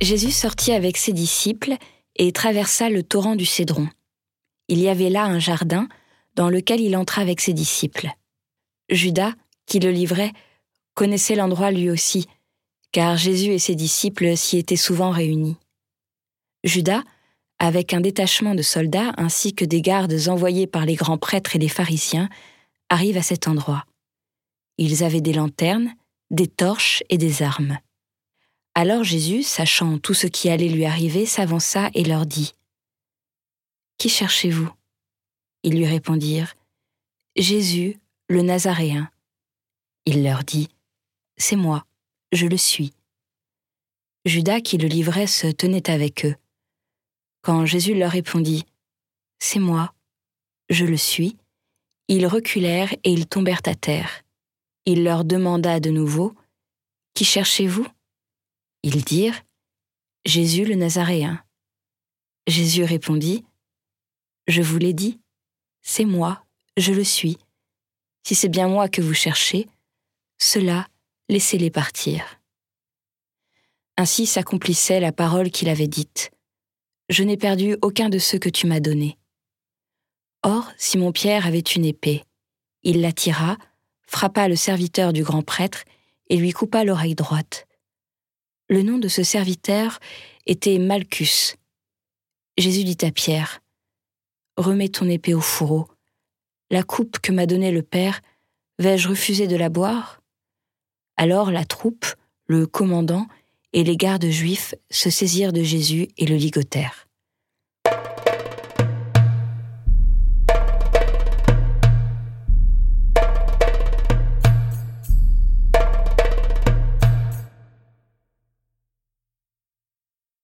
Jésus sortit avec ses disciples et traversa le torrent du Cédron. Il y avait là un jardin dans lequel il entra avec ses disciples. Judas, qui le livrait, connaissait l'endroit lui aussi, car Jésus et ses disciples s'y étaient souvent réunis. Judas, avec un détachement de soldats ainsi que des gardes envoyés par les grands prêtres et les pharisiens, arrive à cet endroit. Ils avaient des lanternes, des torches et des armes. Alors Jésus, sachant tout ce qui allait lui arriver, s'avança et leur dit Qui cherchez-vous? Ils lui répondirent Jésus, le Nazaréen. Il leur dit C'est moi, je le suis. Judas qui le livrait se tenait avec eux. Quand Jésus leur répondit C'est moi, je le suis, ils reculèrent et ils tombèrent à terre. Il leur demanda de nouveau Qui cherchez-vous? Ils dirent Jésus le Nazaréen. Jésus répondit Je vous l'ai dit, c'est moi, je le suis. Si c'est bien moi que vous cherchez, cela, laissez-les partir. Ainsi s'accomplissait la parole qu'il avait dite. Je n'ai perdu aucun de ceux que tu m'as donnés. Or, Simon-Pierre avait une épée. Il la tira, frappa le serviteur du grand prêtre et lui coupa l'oreille droite. Le nom de ce serviteur était Malchus. Jésus dit à Pierre, Remets ton épée au fourreau. La coupe que m'a donnée le Père, vais-je refuser de la boire? Alors la troupe, le commandant et les gardes juifs se saisirent de Jésus et le ligotèrent.